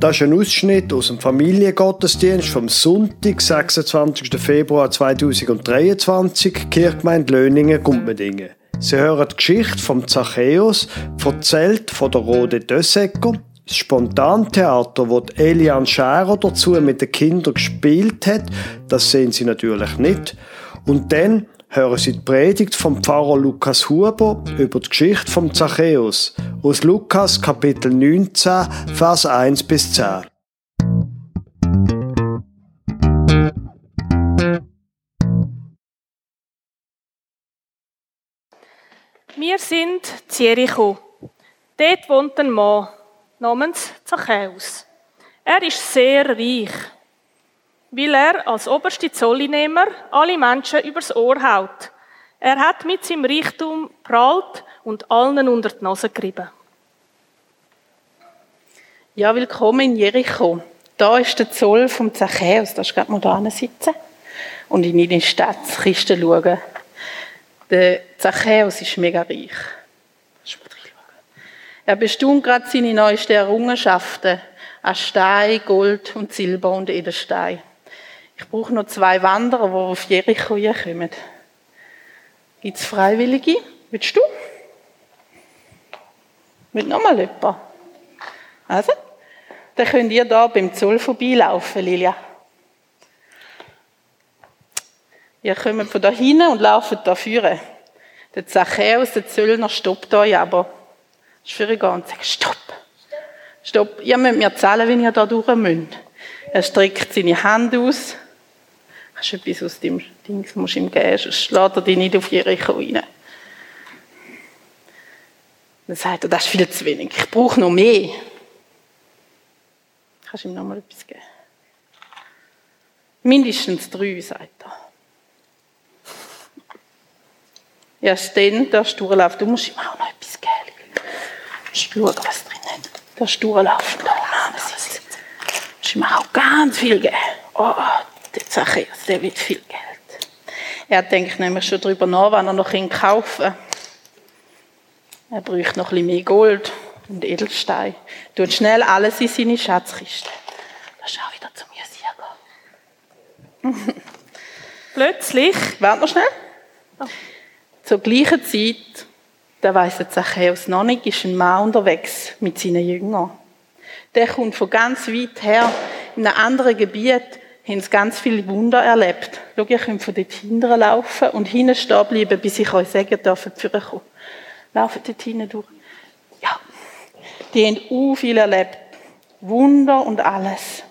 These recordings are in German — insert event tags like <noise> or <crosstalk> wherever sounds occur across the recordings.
Das ist ein Ausschnitt aus dem Familiengottesdienst vom Sonntag, 26. Februar 2023, Kirchgemeinde Löningen, Gumpmedingen. Sie hören die Geschichte vom Zachäus, erzählt von der Rode Dössecker, das Spontantheater, wo Elian Scherer dazu mit den Kindern gespielt hat, das sehen Sie natürlich nicht. Und dann hören Sie die Predigt vom Pfarrer Lukas Huber über die Geschichte vom Zachäus aus Lukas Kapitel 19, Vers 1 bis 10. Wir sind in Jericho. Dort wohnt ein Mann namens Zachäus. Er ist sehr reich weil er als oberste Zollinnehmer alle Menschen übers Ohr haut. Er hat mit seinem Reichtum prallt und allen unter die Nase gerieben. Ja, willkommen in Jericho. Da ist der Zoll vom Zachäus. Da gerade mal da sitzen und in die Stadtkiste schauen. Der Zachäus ist mega reich. Er bestaunt gerade seine neuesten Errungenschaften an Stein, Gold und Silber und Edelstein. Ich brauche noch zwei Wanderer, die auf Jericho kommen. Gibt es Freiwillige? Willst du? Mit nochmal jemand? Also, dann könnt ihr da beim Zoll vorbeilaufen, Lilia. Ihr kommt von da hinten und lauft da vorne. Der Zachäus, der Zöllner, stoppt euch aber. Ist für und sagt, stopp. Stopp. Ihr müsst mir zahlen, wenn ihr da durch müsst. Er streckt seine Hand aus Hast du etwas aus dem Ding, musst du ihm geben, sonst lässt er dich nicht auf Jericho rein. Dann sagt er, das ist viel zu wenig, ich brauche noch mehr. Kannst du ihm noch mal etwas geben? Mindestens drei, sagt er. Erst dann darfst du. Du musst ihm auch noch etwas geben. Du musst schauen, was drin ist. Du darfst. Da unten sitzen. Du musst ihm auch ganz viel geben. Oh, der Zachäus, der wird viel Geld. Er denkt nämlich schon darüber nach, wann er noch kaufen kann. Er bräuchte noch ein mehr Gold und Edelstein. Tut schnell alles in seine Schatzkiste. Das ist auch wieder zum Musiker. <laughs> Plötzlich. Warte noch schnell. Oh. Zur gleichen Zeit, da weiss der Zachäus noch nicht, ist ein Mann unterwegs mit seinen Jüngern. Der kommt von ganz weit her, in einem anderen Gebiet, haben sie ganz viele Wunder erlebt. Schau, ihr könnt von dort hinten laufen und hinten stehen bleiben, bis ich euch sagen darf, führen kommen. Laufen dort hinten durch. Ja. Die haben u viel erlebt. Wunder und alles.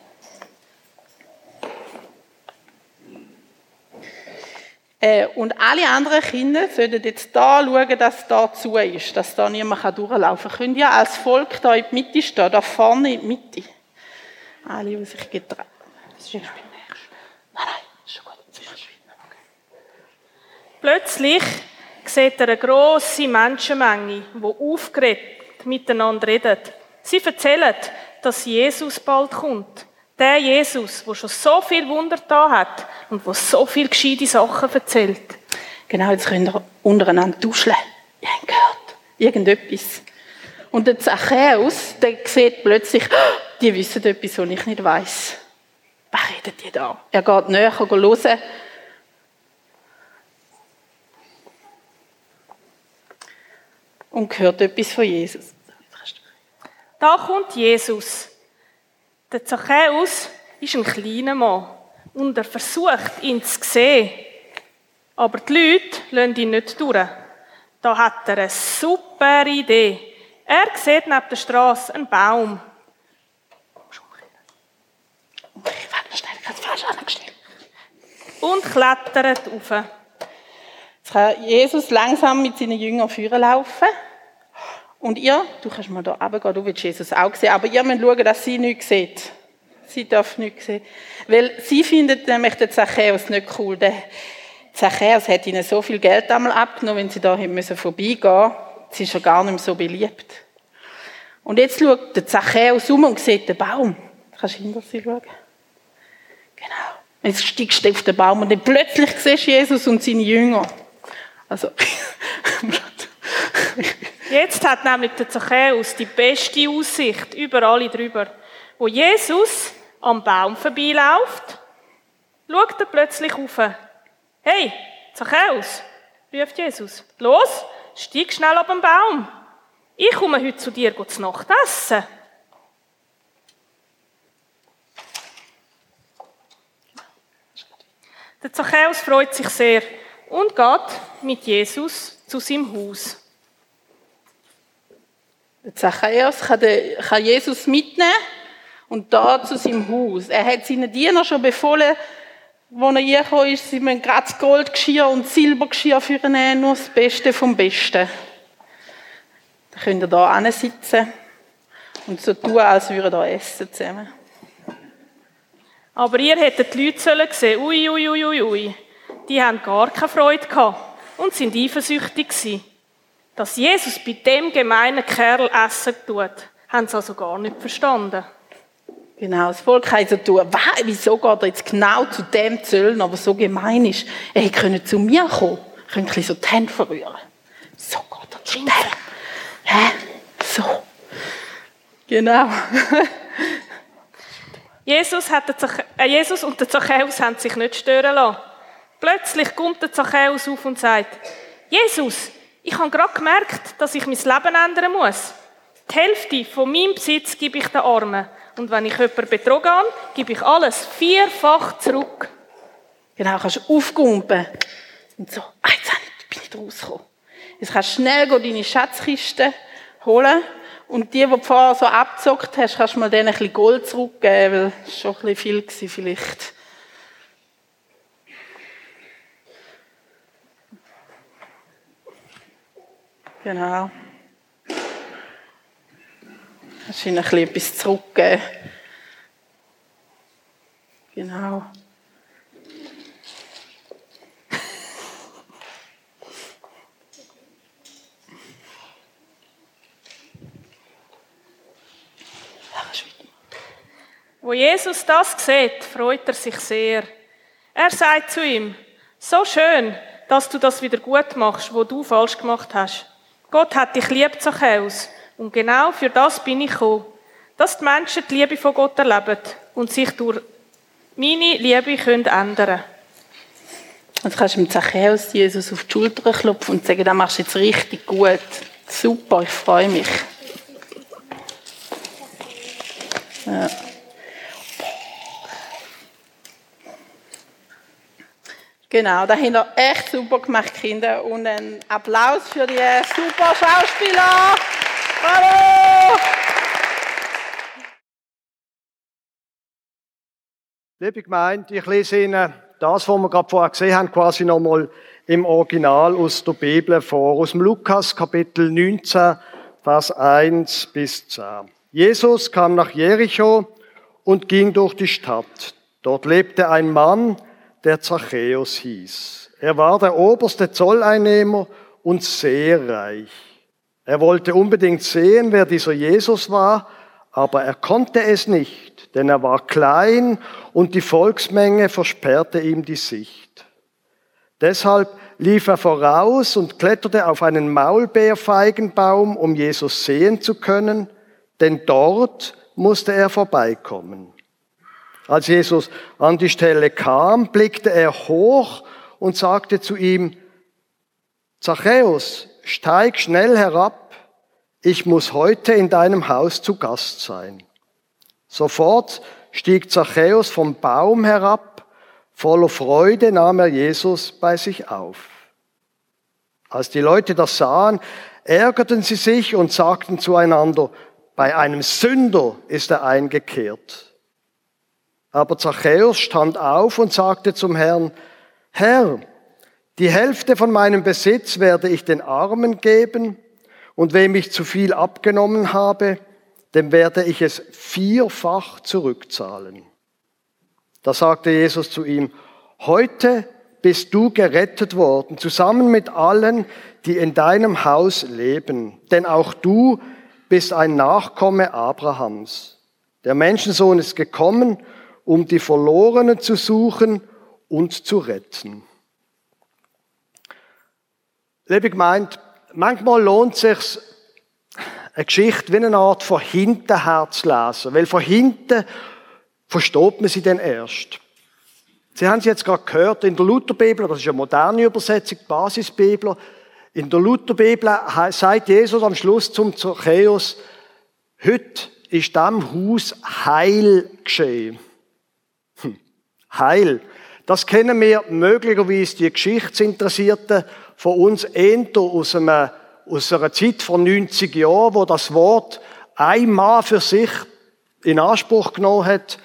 Äh, und alle anderen Kinder sollten jetzt da schauen, dass da zu ist, dass da niemand durchlaufen kann. Könnt ihr als Volk da in die Mitte stehen, da vorne in die Mitte? Alle, die sich getrauen. Das ist Nein, nein, ist schon gut. Plötzlich sieht er eine grosse Menschenmenge, die aufgeregt miteinander redet. Sie erzählen, dass Jesus bald kommt. Der Jesus, der schon so viel Wunder da hat und der so viele gescheite Sachen erzählt. Genau, jetzt könnt ihr untereinander duschen. Ihr habt gehört. Irgendetwas. Und der Zachäus, der sieht plötzlich, die wissen etwas, was ich nicht weiß. Was redet ihr da? Er geht näher hören. Und hört etwas von Jesus. Da kommt Jesus. Der Zachäus ist ein kleiner Mann und er versucht, ihn zu sehen. Aber die Leute lassen ihn nicht durch. Da hat er eine super Idee. Er sieht neben der Straße einen Baum. Und klettert auf. Jetzt kann Jesus langsam mit seinen Jüngern führen laufen. Und ihr, du kannst mal da runtergehen, du willst Jesus auch sehen, aber ihr müsst schauen, dass sie nichts sieht. Sie darf nichts sehen. Weil sie findet nämlich den Zachäus nicht cool. Der Zachäus hat ihnen so viel Geld einmal abgenommen, wenn sie da müssen vorbeigehen Sie ist ja gar nicht mehr so beliebt. Und jetzt schaut der Zachäus um und sieht den Baum. Kannst du hinter sie schauen? Genau. Jetzt steigst du auf den Baum und dann plötzlich siehst du Jesus und seine Jünger. Also. <laughs> Jetzt hat nämlich der Zachäus die beste Aussicht über alle drüber. Wo Jesus am Baum vorbeiläuft, schaut er plötzlich auf. Hey, Zachäus, ruft Jesus. Los, steig schnell ab dem Baum. Ich komme heute zu dir zu Nacht essen. Der Zachäus freut sich sehr und geht mit Jesus zu seinem Haus. Zachäus kann, Jesus mitnehmen und da zu seinem Haus. Er hat seinen Diener schon befohlen, wo er hergekommen ist, sie müssen gerade das Goldgeschirr und Silbergeschirr für ihn nehmen, nur das Beste vom Besten. Dann könnt ihr da sitzen und so tun, als würden ihr essen zusammen. Aber ihr hättet die Leute sehen ui, ui, ui, ui, ui. Die haben gar keine Freude gehabt und sind eifersüchtig gewesen. Dass Jesus bei dem gemeinen Kerl essen tut, haben sie also gar nicht verstanden. Genau, das Volk hat so tun, wieso geht er jetzt genau zu dem Zöllner, aber so gemein ist. Er hätte zu mir kommen können, könnte so die Hände verrühren. So geht er zu dem. Hä? So. Genau. <laughs> Jesus, hat äh, Jesus und der Zachäus haben sich nicht stören lassen. Plötzlich kommt der Zachäus auf und sagt, Jesus, ich habe gerade gemerkt, dass ich mein Leben ändern muss. Die Hälfte von meinem Besitz gebe ich den Armen. Und wenn ich jemanden betrogen habe, gebe ich alles vierfach zurück. Genau, kannst du aufgumpen. Und so, ah, jetzt bin ich rausgekommen. Jetzt kannst du schnell deine Schatzkiste holen. Und die, die du vorher so abgezockt hast, kannst du mal denen ein bisschen Gold zurückgeben, weil es schon ein bisschen viel war vielleicht. Genau. Hast ihnen ein bisschen etwas zurückgeben. Genau. Wo Jesus das sieht, freut er sich sehr. Er sagt zu ihm, so schön, dass du das wieder gut machst, wo du falsch gemacht hast. Gott hat dich lieb, Zachäus. Und genau für das bin ich gekommen. Dass die Menschen die Liebe von Gott erleben und sich durch meine Liebe können ändern Jetzt kannst du mit Zachäus Jesus auf die Schulter klopfen und sagen, das machst du jetzt richtig gut. Super, ich freue mich. Ja. Genau, da haben ihr echt super gemacht, Kinder. Und einen Applaus für die super Schauspieler. Hallo! Liebe Gemeinde, ich lese Ihnen das, was wir gerade vorher gesehen haben, quasi nochmal im Original aus der Bibel vor, aus dem Lukas Kapitel 19, Vers 1 bis 10. Jesus kam nach Jericho und ging durch die Stadt. Dort lebte ein Mann, der Zachäus hieß. Er war der oberste Zolleinnehmer und sehr reich. Er wollte unbedingt sehen, wer dieser Jesus war, aber er konnte es nicht, denn er war klein und die Volksmenge versperrte ihm die Sicht. Deshalb lief er voraus und kletterte auf einen Maulbeerfeigenbaum, um Jesus sehen zu können, denn dort musste er vorbeikommen. Als Jesus an die Stelle kam, blickte er hoch und sagte zu ihm, Zachäus, steig schnell herab, ich muss heute in deinem Haus zu Gast sein. Sofort stieg Zachäus vom Baum herab, voller Freude nahm er Jesus bei sich auf. Als die Leute das sahen, ärgerten sie sich und sagten zueinander, bei einem Sünder ist er eingekehrt. Aber Zachäus stand auf und sagte zum Herrn, Herr, die Hälfte von meinem Besitz werde ich den Armen geben, und wem ich zu viel abgenommen habe, dem werde ich es vierfach zurückzahlen. Da sagte Jesus zu ihm, heute bist du gerettet worden, zusammen mit allen, die in deinem Haus leben, denn auch du bist ein Nachkomme Abrahams. Der Menschensohn ist gekommen, um die Verlorenen zu suchen und zu retten. Liebe Gemeinde, manchmal lohnt es sich, eine Geschichte wie eine Art von hinten her zu lesen. Weil von hinten versteht man sie dann erst. Sie haben es jetzt gerade gehört, in der Lutherbibel, das ist eine moderne Übersetzung, die Basisbibel, in der Lutherbibel sagt Jesus am Schluss zum Zachäus, heute ist dem Haus Heil geschehen. Heil. Das kennen wir möglicherweise die Geschichtsinteressierten von uns eher aus, einem, aus einer Zeit von 90 Jahren, wo das Wort einmal für sich in Anspruch genommen hat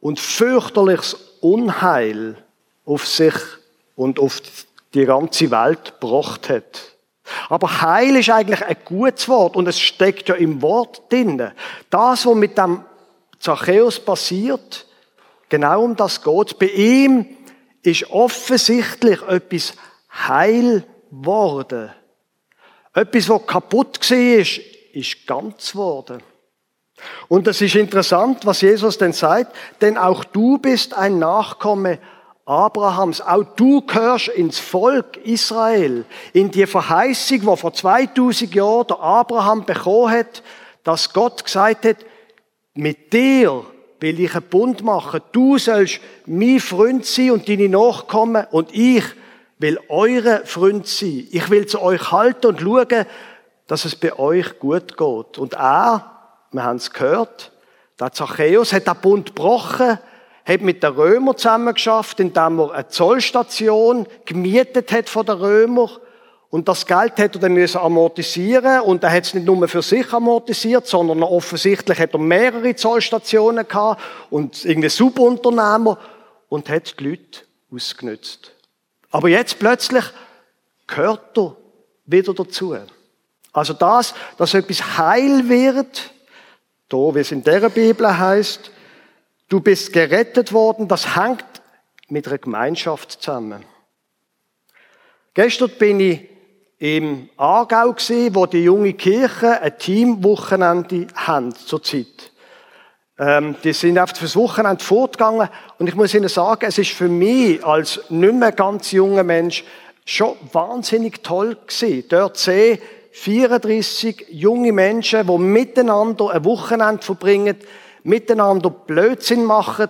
und fürchterliches Unheil auf sich und auf die ganze Welt gebracht hat. Aber Heil ist eigentlich ein gutes Wort und es steckt ja im Wort drin. Das, was mit dem Zachäus passiert, genau um das geht. Bei ihm ist offensichtlich etwas heil worden. Etwas, was kaputt war, ist, ist ganz worden. Und es ist interessant, was Jesus denn sagt, denn auch du bist ein Nachkomme Abrahams. Auch du gehörst ins Volk Israel, in die Verheißung, wo vor 2000 Jahren der Abraham bekommen hat, dass Gott gesagt hat, mit dir will ich einen Bund machen. Du sollst mein Freund sein und deine Nachkommen und ich will eure Freund sein. Ich will zu euch halten und schauen, dass es bei euch gut geht. Und er, wir haben es gehört, der Zachäus hat den Bund gebrochen, hat mit den Römern zusammengeschafft, indem er eine Zollstation gemietet hat von den Römern. Und das Geld hat er dann amortisieren und er hat es nicht nur für sich amortisiert, sondern offensichtlich hat er mehrere Zollstationen gehabt und irgendwie Subunternehmer und hat die Leute ausgenutzt. Aber jetzt plötzlich gehört er wieder dazu. Also das, dass etwas heil wird, da, wie es in der Bibel heißt, Du bist gerettet worden, das hängt mit einer Gemeinschaft zusammen. Gestern bin ich im Aargau gesehen, wo die junge Kirche ein Teamwochenende haben zurzeit. Ähm, die sind auf das Wochenende fortgegangen und ich muss Ihnen sagen, es ist für mich als nicht mehr ganz junger Mensch schon wahnsinnig toll gewesen. Dort sehe 34 junge Menschen, die miteinander ein Wochenende verbringen, miteinander Blödsinn machen.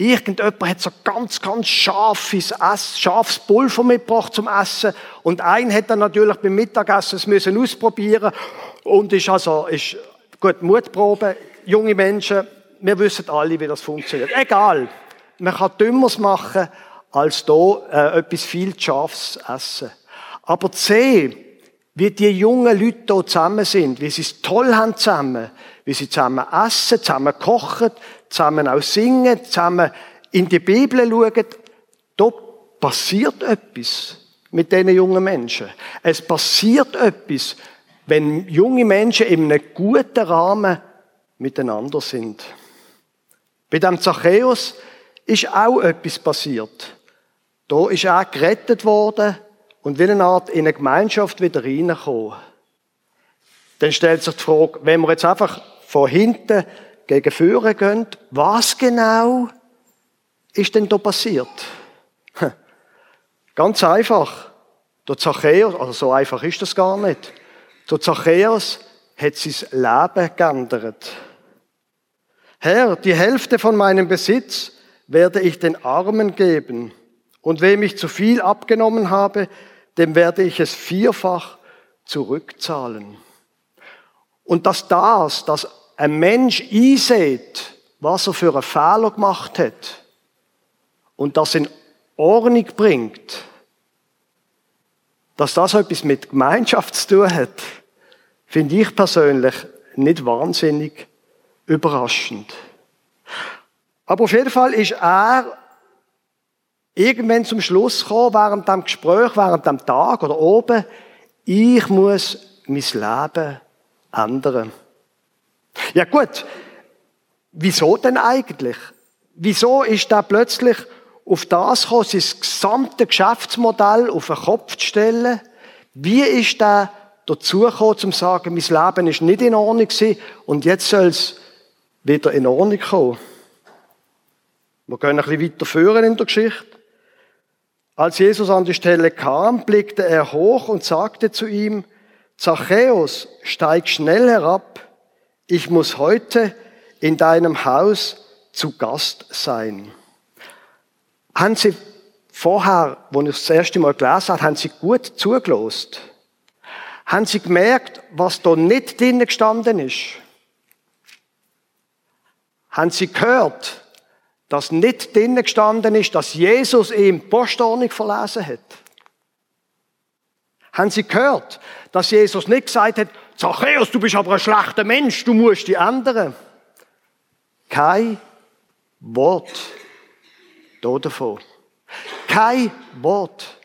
Irgendjemand hat so ganz, ganz scharfes, Ess, scharfes Pulver mitgebracht zum Essen. Und ein hat dann natürlich beim Mittagessen es müssen ausprobieren und ist also, ist, gut, Mutprobe, junge Menschen, wir wissen alle, wie das funktioniert. Egal. Man kann Dümmeres machen, als hier äh, etwas viel Scharfes essen. Aber sehen, wie die jungen Leute hier zusammen sind, wie sie es toll haben zusammen, wie sie zusammen essen, zusammen kochen, zusammen auch singen, zusammen in die Bibel schauen. Da passiert etwas mit diesen jungen Menschen. Es passiert etwas, wenn junge Menschen in einem guten Rahmen miteinander sind. Bei dem Zachäus ist auch etwas passiert. Da ist er gerettet worden und will eine Art in eine Gemeinschaft wieder reinkommen. Dann stellt sich die Frage, wenn wir jetzt einfach von hinten gegen vorne gehen, was genau ist denn da passiert? Ganz einfach. Der Zachäus, also so einfach ist das gar nicht. Der Zachäus hat sein Leben geändert. Herr, die Hälfte von meinem Besitz werde ich den Armen geben. Und wem ich zu viel abgenommen habe, dem werde ich es vierfach zurückzahlen. Und dass das, dass ein Mensch einsieht, was er für einen Fehler gemacht hat und das in Ordnung bringt, dass das etwas mit Gemeinschaft zu tun hat, finde ich persönlich nicht wahnsinnig überraschend. Aber auf jeden Fall ist er irgendwann zum Schluss gekommen, während dem Gespräch, während dem Tag oder oben, ich muss mein Leben ändern. Ja gut, wieso denn eigentlich? Wieso ist da plötzlich auf das gekommen, sein gesamte Geschäftsmodell auf den Kopf zu stellen? Wie ist da dazu gekommen, zum zu sagen, mein Leben ist nicht in Ordnung gewesen und jetzt soll es wieder in Ordnung kommen? Wir gehen ein bisschen weiter führen in der Geschichte. Als Jesus an die Stelle kam, blickte er hoch und sagte zu ihm, Zachäus, steig schnell herab, ich muss heute in deinem Haus zu Gast sein. Haben Sie vorher, wo ich das erste Mal gelesen habe, haben Sie gut zugelost? Haben Sie gemerkt, was da nicht drinnen gestanden ist? Haben Sie gehört, dass nicht drinnen gestanden ist, dass Jesus ihm Postordnung verlesen hat? Haben Sie gehört, dass Jesus nicht gesagt hat, Zachäus, du bist aber ein schlechter Mensch, du musst die ändern? Kein Wort davon. Kein Wort.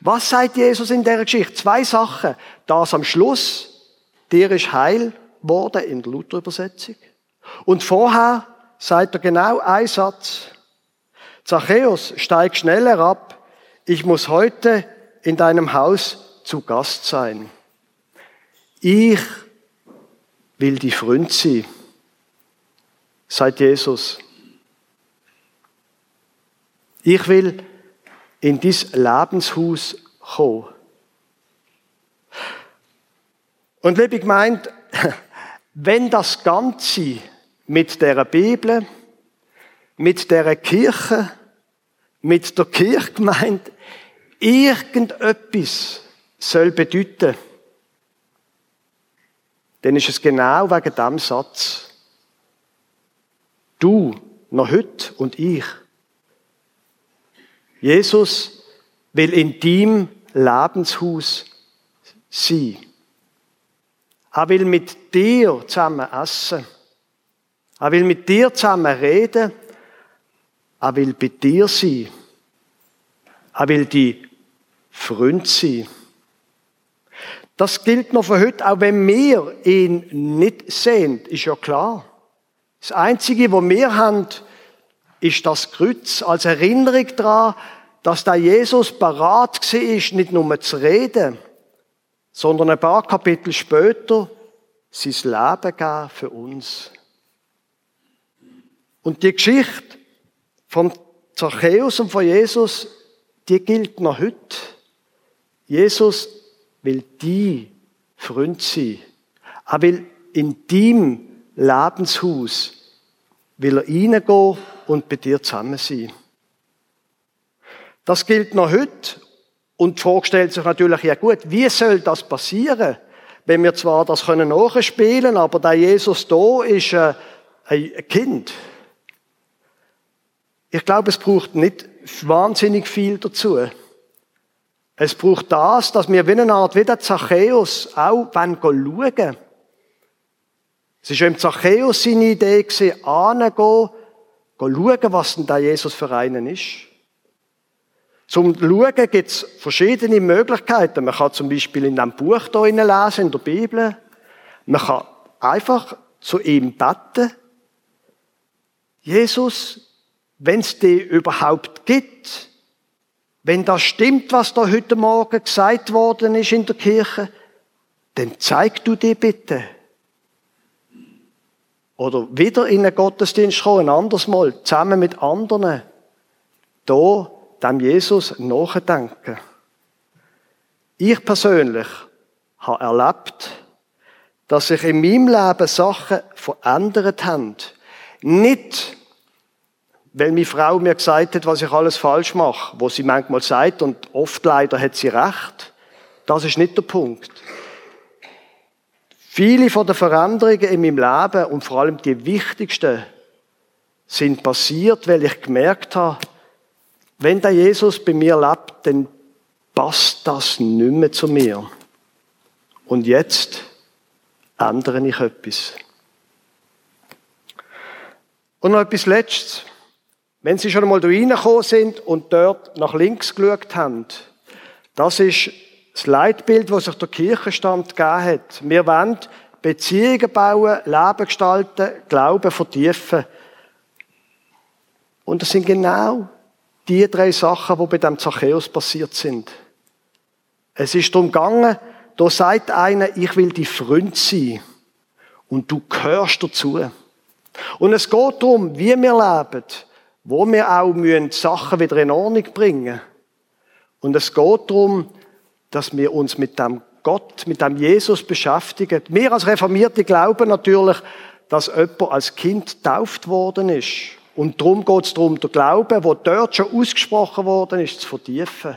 Was sagt Jesus in der Geschichte? Zwei Sachen. Das am Schluss, dir ist heil worden in der Luther-Übersetzung. Und vorher sagt er genau ein Satz. Zachäus, steig schneller ab. Ich muss heute in deinem Haus zu Gast sein. Ich will die Freund sein, sagt Jesus. Ich will in dein Lebenshaus kommen. Und liebe Gemeinde, <laughs> wenn das Ganze mit der Bibel, mit der Kirche, mit der Kirchgemeinde irgendetwas soll bedeuten, dann ist es genau wegen dem Satz. Du, noch heute und ich. Jesus will in deinem Lebenshaus sein. Er will mit dir zusammen essen. Er will mit dir zusammen reden. Er will bei dir sein. Er will die Freund sein. Das gilt noch für heute, auch wenn wir ihn nicht sehen, ist ja klar. Das Einzige, was wir haben, ist das Kreuz als Erinnerung daran, dass der Jesus parat war, nicht nur zu reden, sondern ein paar Kapitel später sein Leben gab für uns. Und die Geschichte von Zachäus und von Jesus, die gilt noch heute. Jesus will die Freund sein. Er will in deinem Lebenshaus will er reingehen und bei dir zusammen sein. Das gilt noch heute. Und die Frage stellt sich natürlich, ja gut, wie soll das passieren? Wenn wir zwar das können nachspielen, aber der Jesus da ist äh, ein Kind. Ich glaube, es braucht nicht wahnsinnig viel dazu. Es braucht das, dass wir wie eine Art wie der Zachäus auch schauen wollen. Es war im Zachäus seine Idee, anzugehen, schauen, was denn der Jesus für einen ist. Zum Schauen gibt es verschiedene Möglichkeiten. Man kann zum Beispiel in einem Buch hier lesen, in der Bibel. Man kann einfach zu ihm beten. Jesus, wenn es dich überhaupt gibt, wenn das stimmt, was da heute Morgen gesagt worden ist in der Kirche, dann zeig du dir bitte. Oder wieder in einen Gottesdienst kommen, ein anderes Mal, zusammen mit anderen. Da dem Jesus nachdenken. Ich persönlich habe erlebt, dass sich in meinem Leben Sachen verändert haben. Nicht, weil meine Frau mir gesagt hat, was ich alles falsch mache, wo sie manchmal sagt, und oft leider hat sie recht. Das ist nicht der Punkt. Viele von den Veränderungen in meinem Leben und vor allem die wichtigsten sind passiert, weil ich gemerkt habe, wenn der Jesus bei mir lebt, dann passt das nicht mehr zu mir. Und jetzt ändere ich etwas. Und noch etwas Letztes. Wenn Sie schon einmal da reingekommen sind und dort nach links geschaut haben, das ist das Leitbild, das sich der Kirchenstand gegeben hat. Wir wollen Beziehungen bauen, Leben gestalten, Glauben vertiefen. Und das sind genau die drei Sachen, die bei dem Zachäus passiert sind. Es ist darum gegangen, da sagt einer, ich will die Freund sein. Und du gehörst dazu. Und es geht darum, wie wir leben, wo wir auch müssen Sachen wieder in Ordnung bringen. Und es geht darum, dass wir uns mit dem Gott, mit dem Jesus beschäftigen. Wir als Reformierte glauben natürlich, dass jemand als Kind tauft worden ist. Und darum geht es darum, den Glauben, der dort schon ausgesprochen worden ist, zu vertiefen.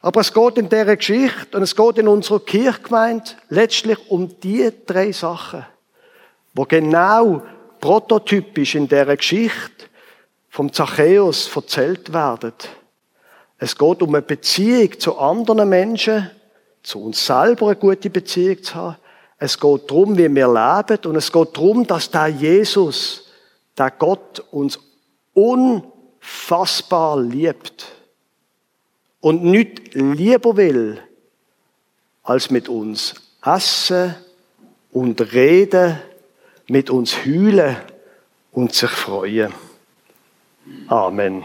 Aber es geht in dieser Geschichte und es geht in unserer Kirchgemeinde letztlich um die drei Sachen, wo genau prototypisch in dieser Geschichte vom Zachäus erzählt werden. Es geht um eine Beziehung zu anderen Menschen, zu uns selber eine gute Beziehung zu haben. Es geht darum, wie wir leben und es geht darum, dass der Jesus, der Gott uns unfassbar liebt und nicht lieber will, als mit uns essen und reden, mit uns heulen und sich freuen. Amen.